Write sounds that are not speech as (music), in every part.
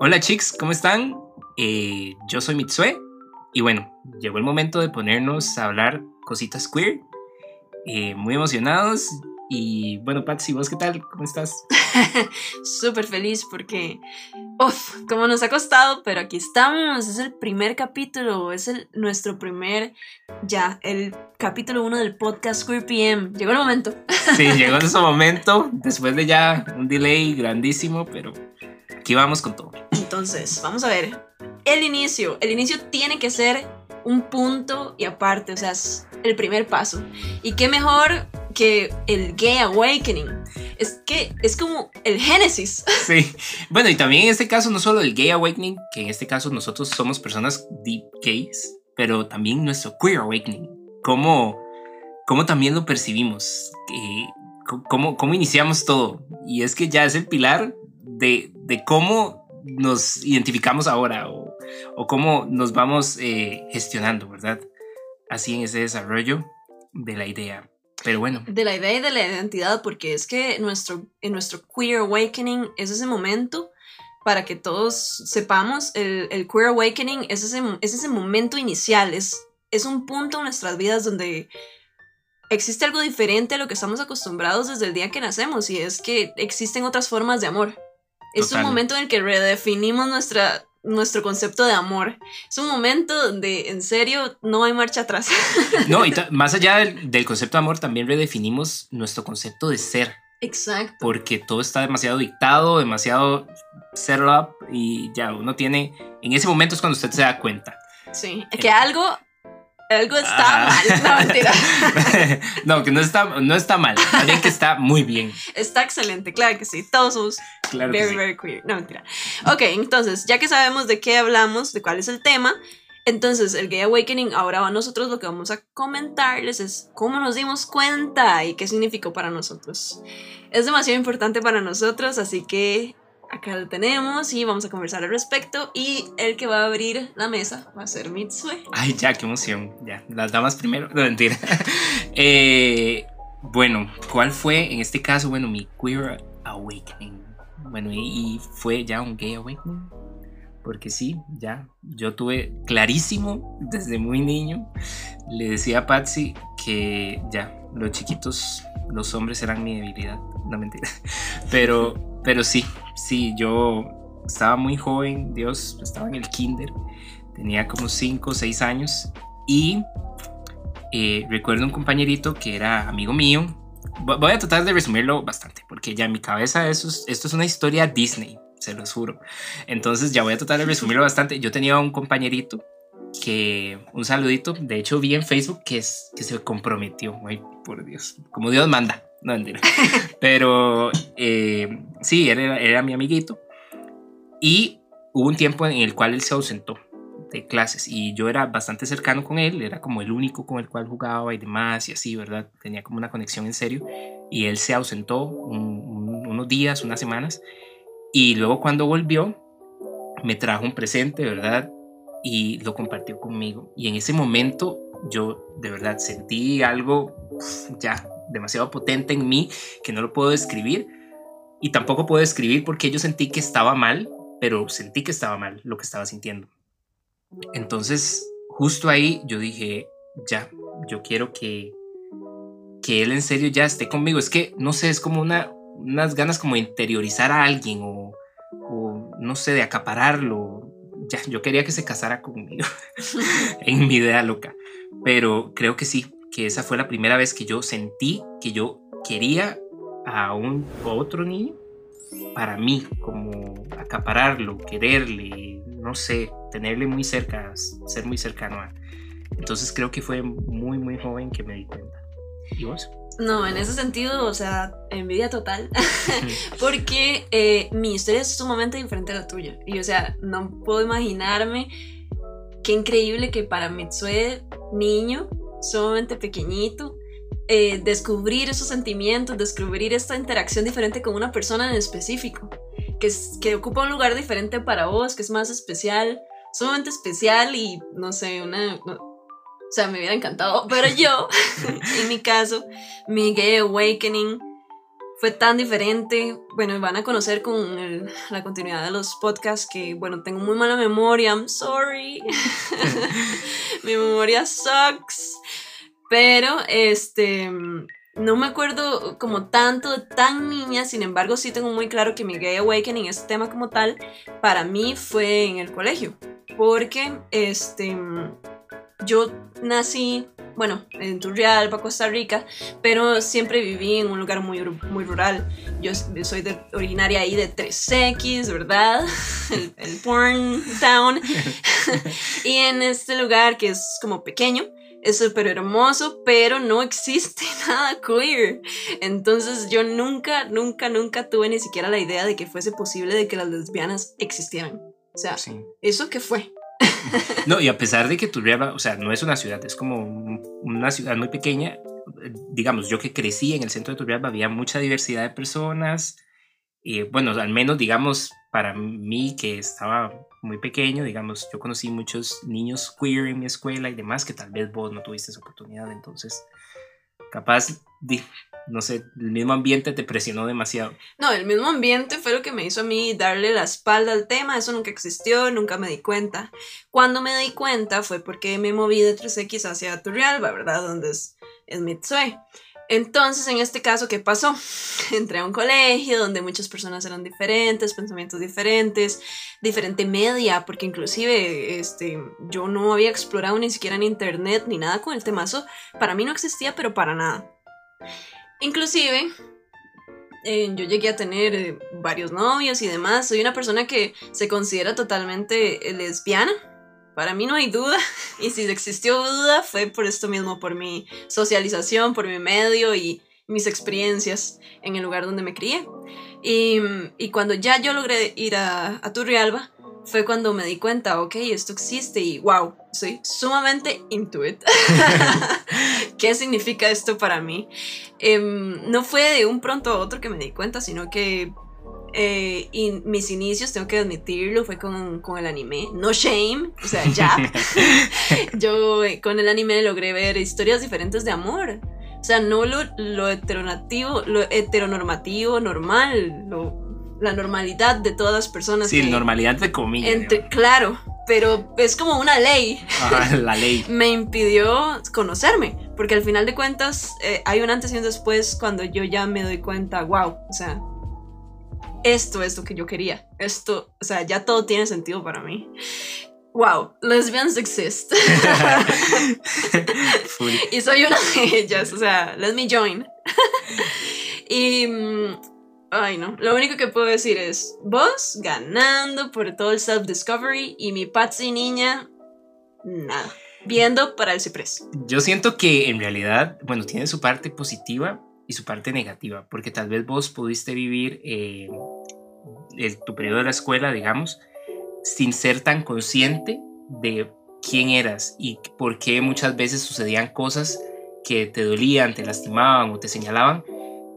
Hola chicos, ¿cómo están? Eh, yo soy Mitsue y bueno, llegó el momento de ponernos a hablar cositas queer. Eh, muy emocionados y bueno, Patsy, ¿vos qué tal? ¿Cómo estás? (laughs) Súper feliz porque, uff, como nos ha costado, pero aquí estamos, es el primer capítulo, es el, nuestro primer, ya, el capítulo uno del podcast Queer PM. Llegó el momento. Sí, llegó (laughs) ese momento, después de ya un delay grandísimo, pero aquí vamos con todo. Entonces, vamos a ver. El inicio. El inicio tiene que ser un punto y aparte, o sea, es el primer paso. Y qué mejor que el Gay Awakening. Es que es como el génesis. (laughs) Sí. Bueno, y también en este caso, no solo el Gay Awakening, que en este caso nosotros somos personas deep gays, pero también nuestro Queer Awakening. ¿Cómo, cómo también lo percibimos? Eh, cómo, ¿Cómo iniciamos todo? Y es que ya es el pilar de, de cómo nos identificamos ahora o, o cómo nos vamos eh, gestionando, ¿verdad? Así en ese desarrollo de la idea. Pero bueno. De la idea y de la identidad, porque es que nuestro, en nuestro Queer Awakening es ese momento para que todos sepamos, el, el Queer Awakening es ese, es ese momento inicial, es, es un punto en nuestras vidas donde existe algo diferente a lo que estamos acostumbrados desde el día que nacemos y es que existen otras formas de amor. Es un momento en el que redefinimos nuestra, nuestro concepto de amor. Es un momento donde en serio no hay marcha atrás. (laughs) No, y (laughs) más allá del, concepto de amor, también redefinimos nuestro concepto de ser. Exacto. Porque todo está demasiado dictado, demasiado set up y ya uno tiene, en ese momento es cuando usted se da cuenta. Sí, que algo algo está mal. No, (laughs) mentira. no, que no está, no está mal. También que está muy bien. Está excelente, claro que sí. Todos somos very, very queer. No, mentira. Ok, entonces, ya que sabemos de qué hablamos, de cuál es el tema, entonces el Gay Awakening, ahora nosotros lo que vamos a comentarles es cómo nos dimos cuenta y qué significó para nosotros. Es demasiado importante para nosotros, así que acá lo tenemos y vamos a conversar al respecto. Y el que va a abrir la mesa va a ser Mitsue. Ay, ya, qué emoción. Ya, las damas primero. No, mentira. (laughs) Eh, bueno, ¿cuál fue en este caso? Bueno, mi queer awakening. Bueno, y, fue ya un gay awakening. Porque sí, ya, yo tuve clarísimo desde muy niño. Le decía a Patsy que ya, los chiquitos, los hombres eran mi debilidad. No mentira. (laughs) Pero pero sí, sí, yo estaba muy joven, Dios, estaba en el kinder, tenía como 5 o 6 años y eh, recuerdo un compañerito que era amigo mío. Voy a tratar de resumirlo bastante, porque ya en mi cabeza eso esto es una historia Disney, se los juro. Entonces ya voy a tratar de resumirlo bastante. Yo tenía un compañerito que, un saludito, de hecho vi en Facebook que, es, que se comprometió, ay, por Dios, como Dios manda. No. Pero eh, sí, él era, mi amiguito. Y hubo un tiempo en el cual él se ausentó de clases y yo era bastante cercano con él, era como el único con el cual jugaba y demás y así, ¿verdad? Tenía como una conexión en serio y él se ausentó unos días, unas semanas y luego cuando volvió me trajo un presente, ¿verdad? Y lo compartió conmigo y en ese momento yo de verdad sentí algo ya demasiado potente en mí que no lo puedo describir y tampoco puedo describir porque yo sentí que estaba mal, pero sentí que estaba mal lo que estaba sintiendo. Entonces, justo ahí yo dije, ya, yo quiero que, que él en serio ya esté conmigo. Es que, no sé, es como una, unas ganas como de interiorizar a alguien o, o no sé, de acapararlo. Ya, yo quería que se casara conmigo (laughs) en mi idea loca. Pero creo que sí, que esa fue la primera vez que yo sentí que yo quería a un otro niño para mí, como acapararlo, quererle, no sé, tenerle muy cerca, ser muy cercano a. Entonces creo que fue muy, muy joven que me di cuenta. ¿Y vos? No, en ese sentido, o sea, envidia total, (laughs) porque eh, mi historia es sumamente diferente a la tuya. Y, o sea, no puedo imaginarme qué increíble que para Mitsue, niño, sumamente pequeñito, eh, descubrir esos sentimientos, descubrir esta interacción diferente con una persona en específico, que, que ocupa un lugar diferente para vos, que es más especial, sumamente especial y no sé, una... o sea, me hubiera encantado, pero yo, (laughs) en mi caso, mi gay awakening fue tan diferente. Bueno, van a conocer con la continuidad de los podcasts que, bueno, tengo muy mala memoria. I'm sorry. (laughs) Mi memoria sucks. Pero, este, no me acuerdo como tanto, tan niña, sin embargo sí tengo muy claro que mi Gay Awakening, este tema como tal, para mí fue en el colegio. Porque, este, yo nací, bueno, en Turrialba, Costa Rica, pero siempre viví en un lugar muy, muy rural. Yo soy de, originaria ahí de 3X, ¿verdad? (laughs) El, el porn town. (laughs) y en este lugar que es como pequeño, es súper hermoso, pero no existe (laughs) nada queer. Entonces yo nunca, nunca, nunca tuve ni siquiera la idea de que fuese posible de que las lesbianas existieran. O sea, ¿eso qué fue? No, y a pesar de que Turrialba, o sea, no es una ciudad, es como una ciudad muy pequeña, digamos, yo que crecí en el centro de Turrialba había mucha diversidad de personas, y bueno, al menos, digamos, para mí que estaba muy pequeño, digamos, yo conocí muchos niños queer en mi escuela y demás, que tal vez vos no tuviste esa oportunidad, entonces, capaz, no sé, el mismo ambiente te presionó demasiado. No, el mismo ambiente fue lo que me hizo a mí darle la espalda al tema, eso nunca existió, nunca me di cuenta. Cuando me di cuenta fue porque me moví de 3X hacia Turrialba, ¿verdad? Donde es, es. Entonces, en este caso, ¿qué pasó? (laughs) Entré a un colegio donde muchas personas eran diferentes, pensamientos diferentes, diferente media, porque inclusive este, yo no había explorado ni siquiera en internet ni nada con el temazo. Para mí no existía, pero para nada. Inclusive, eh, yo llegué a tener eh, varios novios y demás. Soy una persona que se considera totalmente eh, lesbiana. Para mí no hay duda. (laughs) Y si existió duda fue por esto mismo, por mi socialización, por mi medio y mis experiencias en el lugar donde me crié. Y, cuando ya yo logré ir a, a Turrialba, fue cuando me di cuenta, ok, esto existe y wow, soy sumamente into it. (laughs) ¿Qué significa esto para mí? Em, no fue de un pronto a otro que me di cuenta, sino que eh, y mis inicios, tengo que admitirlo, fue con, con, el anime. No shame, o sea, ya. (laughs) (laughs) Yo eh, con el anime logré ver historias diferentes de amor. O sea, no lo, lo heteronativo, lo heteronormativo, normal, lo la normalidad de todas las personas. Sí, normalidad de comillas. claro, pero es como una ley. (laughs) la ley. me impidió conocerme, porque al final de cuentas eh, hay un antes y un después cuando yo ya me doy cuenta, wow, o sea, esto es lo que yo quería. Esto, o sea, ya todo tiene sentido para mí. Wow, lesbians exist. (laughs) (laughs) y soy una de ellas, o sea, let me join. y mm, Ay, no. Lo único que puedo decir es, vos ganando por todo el self-discovery y mi Patsy niña, nada. Viendo para el ciprés. Yo siento que en realidad, bueno, tiene su parte positiva y su parte negativa, porque tal vez vos pudiste vivir eh, tu periodo de la escuela, digamos, sin ser tan consciente de quién eras y por qué muchas veces sucedían cosas que te dolían, te lastimaban o te señalaban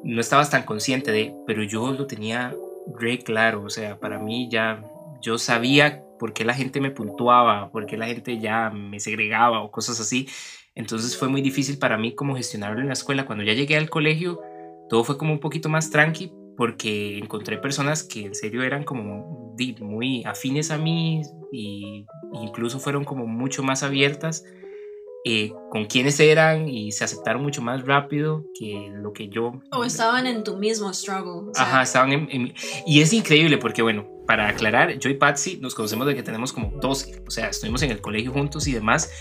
no estabas tan consciente de, pero yo lo tenía re claro, o sea, para mí ya yo sabía por qué la gente me puntuaba, por qué la gente ya me segregaba o cosas así. Entonces fue muy difícil para mí como gestionarlo en la escuela. Cuando ya llegué al colegio, todo fue como un poquito más tranqui porque encontré personas que en serio eran como muy afines a mí y incluso fueron como mucho más abiertas eh, con quiénes eran y se aceptaron mucho más rápido que lo que yo... O estaban en tu mismo struggle. Ajá, estaban en, Y es increíble porque, bueno, para aclarar, yo y Patsy nos conocemos de que tenemos como 12, o sea, estuvimos en el colegio juntos y demás,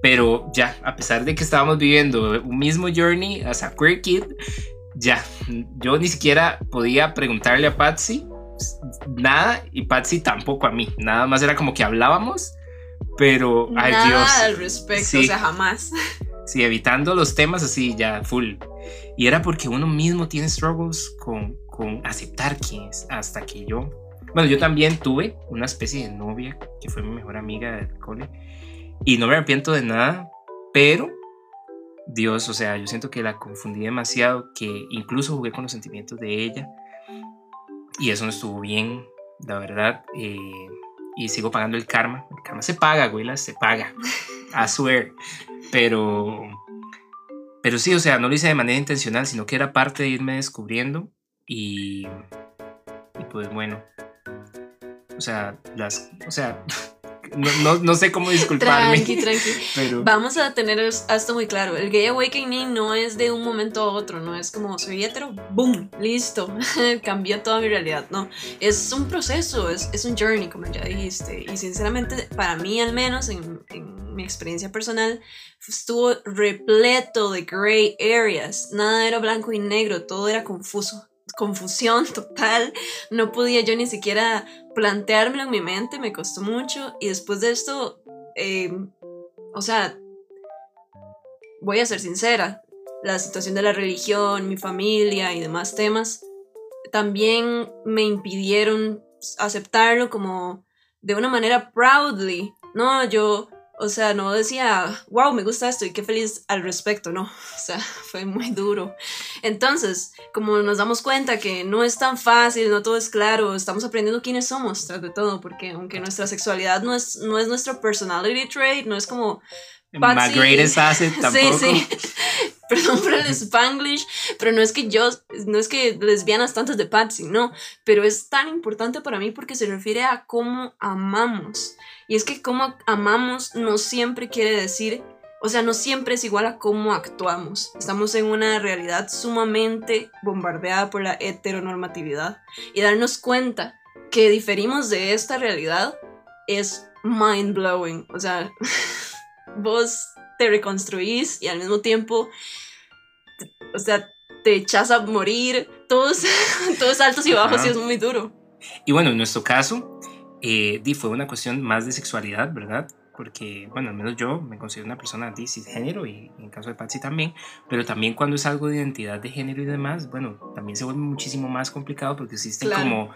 pero ya, a pesar de que estábamos viviendo un mismo journey as a queer kid, ya, yo ni siquiera podía preguntarle a Patsy nada y Patsy tampoco a mí, nada más era como que hablábamos pero, ay Nada Dios. al respecto, o sea, jamás. Sí, evitando los temas así ya full. Y era porque uno mismo tiene struggles con, con aceptar quién es, hasta que yo... Bueno, yo también tuve una especie de novia que fue mi mejor amiga del cole. Y no me arrepiento de nada, pero Dios, o sea, yo siento que la confundí demasiado, que incluso jugué con los sentimientos de ella y eso no estuvo bien, la verdad. Eh, y sigo pagando el karma. El karma se paga, güey, se paga. A swear. Pero, pero sí, o sea, no lo hice de manera intencional, sino que era parte de irme descubriendo y, y pues bueno. O sea, las, o sea, no, no, sé cómo disculparme. Tranqui, tranqui. (laughs) Pero... Vamos a tener esto muy claro. El gay awakening no es de un momento a otro, no es como soy hetero, boom, listo, (laughs) cambió toda mi realidad. No, es un proceso, es, es, un journey, como ya dijiste. Y sinceramente, para mí al menos, en, en mi experiencia personal, estuvo repleto de gray areas. Nada era blanco y negro, todo era confuso confusión total, no podía yo ni siquiera planteármelo en mi mente, me costó mucho y después de esto, em, o sea, voy a ser sincera, la situación de la religión, mi familia y demás temas también me impidieron aceptarlo como de una manera proudly, ¿no? Yo o sea, no decía, wow, me gusta esto y qué feliz al respecto, no. (laughs) O sea, fue muy duro. Entonces, como nos damos cuenta que no es tan fácil, no todo es claro, estamos aprendiendo quiénes somos tras de todo, porque aunque nuestra sexualidad no es, no es nuestro personality trait, no es como My greatest asset tampoco. (laughs) Sí, sí. (laughs) Perdón por el spanglish, pero no es que yo, no es que lesbianas tantas de Patsy, no, pero es tan importante para mí porque se refiere a cómo amamos. Y es que cómo amamos no siempre quiere decir, o sea, no siempre es igual a cómo actuamos. Estamos en una realidad sumamente bombardeada por la heteronormatividad y darnos cuenta que diferimos de esta realidad es mind blowing, o sea, (laughs) vos te reconstruís y al mismo tiempo, o sea, te echas a morir, todos, (laughs) todos altos y bajos y es muy duro. Y bueno, en nuestro caso, eh, fue una cuestión más de sexualidad, ¿verdad? Porque, bueno, al menos yo me considero una persona cisgénero y en el caso de Patsy también, pero también cuando es algo de identidad de género y demás, bueno, también se vuelve muchísimo más complicado porque existen como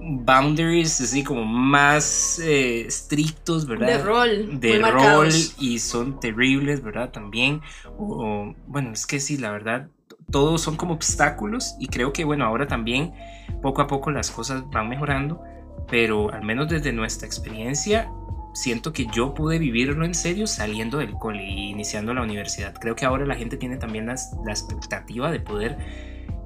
boundaries así como más eh, estrictos, ¿verdad? De rol. De rol y son terribles, ¿verdad? También. O, bueno, es que sí, la verdad, todos son como obstáculos y creo que, bueno, ahora también poco a poco las cosas van mejorando, pero al menos desde nuestra experiencia, siento que yo pude vivirlo en serio saliendo del cole y iniciando la universidad. Creo que ahora la gente tiene también la expectativa de poder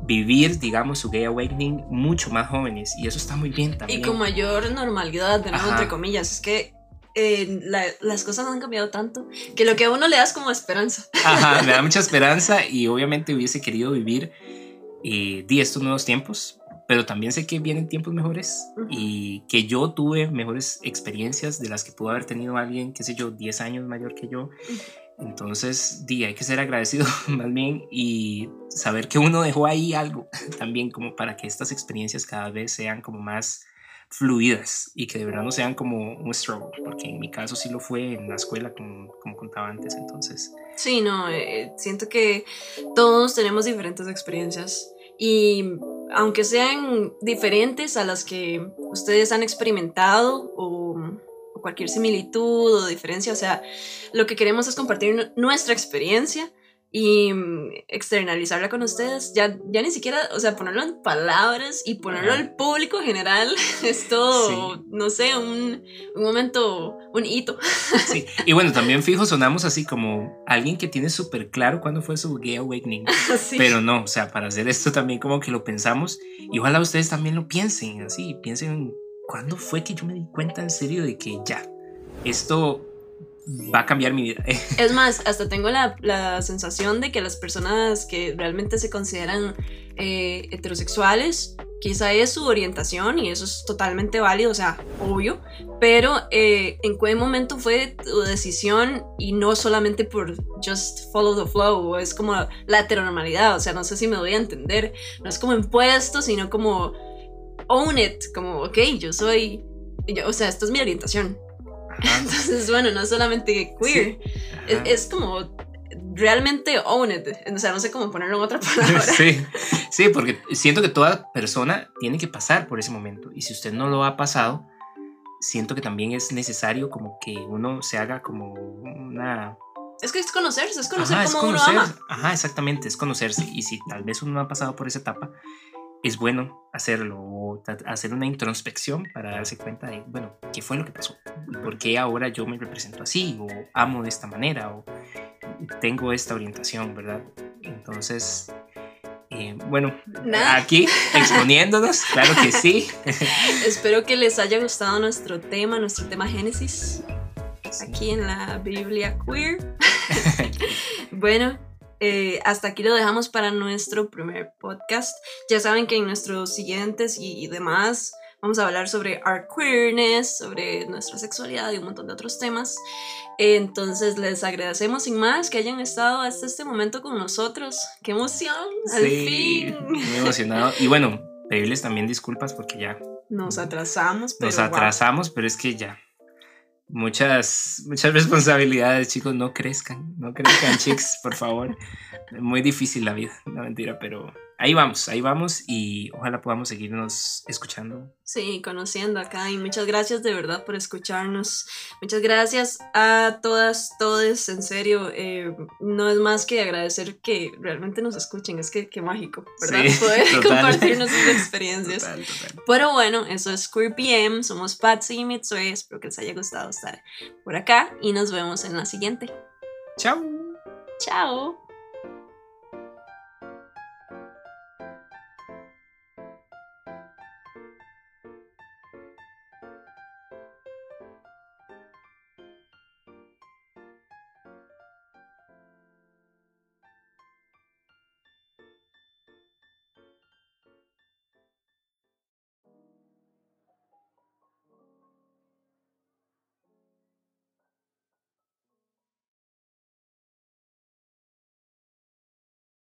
vivir, digamos, su gay awakening mucho más jóvenes y eso está muy bien también. Y con mayor normalidad, de nuevo, entre comillas, es que eh, las cosas han cambiado tanto que lo que a uno le da es como esperanza. Ajá, me da mucha (laughs) esperanza y obviamente hubiese querido vivir eh, estos nuevos tiempos, pero también sé que vienen tiempos mejores y que yo tuve mejores experiencias de las que pudo haber tenido alguien, qué sé yo, 10 años mayor que yo. Entonces, di, hay que ser agradecido (laughs) más bien y saber que uno dejó ahí algo también como para que estas experiencias cada vez sean como más fluidas y que de verdad no sean como un struggle, porque en mi caso sí lo fue en la escuela, como, como contaba antes, entonces. Sí, no, eh, siento que todos tenemos diferentes experiencias y aunque sean diferentes a las que ustedes han experimentado o cualquier similitud o diferencia. O sea, lo que queremos es compartir nuestra experiencia y mm, externalizarla con ustedes. Ya, ya ni siquiera, o sea, ponerlo en palabras y ponerlo al público general (laughs) es todo, no sé, un, un, momento, un hito. (laughs) Sí, y bueno, también fijo, sonamos así como alguien que tiene súper claro cuándo fue su gay awakening. (laughs) Pero no, o sea, para hacer esto también como que lo pensamos y ojalá ustedes también lo piensen así, piensen ¿cuándo fue que yo me di cuenta en serio de que ya, esto va a cambiar mi vida? (laughs) es más, hasta tengo la, la, sensación de que las personas que realmente se consideran eh, heterosexuales, quizá es su orientación y eso es totalmente válido, o sea, obvio, pero eh, en qué momento fue tu decisión y no solamente por just follow the flow, es como la heteronormalidad, o sea, no sé si me voy a entender, no es como impuesto, sino como own it, como, ok, yo soy, o sea, esto es mi orientación. (laughs) Entonces, bueno, no solamente queer, es, como realmente own it, o sea, no sé cómo ponerlo en otra palabra. (laughs) Sí, sí, porque siento que toda persona tiene que pasar por ese momento y si usted no lo ha pasado, siento que también es necesario como que uno se haga como una... Es que es conocerse, es conocer Ajá, es cómo uno conocer- ama. Ajá, exactamente, es conocerse. Y si tal vez uno no ha pasado por esa etapa, es bueno hacerlo o hacer una introspección para darse cuenta de, bueno, ¿qué fue lo que pasó? ¿Y por qué ahora yo me represento así? ¿O amo de esta manera? ¿O tengo esta orientación, verdad? Entonces, eh, bueno, Nada. aquí exponiéndonos, claro que sí. (laughs) Espero que les haya gustado nuestro tema, nuestro tema Génesis, aquí en la Biblia Queer. (laughs) bueno, eh, hasta aquí lo dejamos para nuestro primer podcast. Ya saben que en nuestros siguientes y, y demás vamos a hablar sobre our queerness, sobre nuestra sexualidad y un montón de otros temas. Entonces les agradecemos sin más que hayan estado hasta este momento con nosotros. ¡Qué emoción! ¡Al Sí, fin! muy emocionado. Y bueno, pedirles también disculpas porque ya Nos atrasamos, pero nos wow. atrasamos, pero es que ya. Muchas, muchas (laughs) responsabilidades, chicos. No crezcan, no crezcan, chicos, por favor. Muy difícil la vida, no mentira, pero ahí vamos, ahí vamos y ojalá podamos seguirnos escuchando. Sí, conociendo acá y muchas gracias de verdad por escucharnos. Muchas gracias a todas, todos, en serio. eh, no es más que agradecer que realmente nos escuchen, es que qué mágico, ¿verdad? Sí, Poder total. compartir nuestras (laughs) experiencias. Total, total. Pero bueno, eso es Queer PM, somos Patsy y Mitsue, espero que les haya gustado estar por acá y nos vemos en la siguiente. Chao. Chao.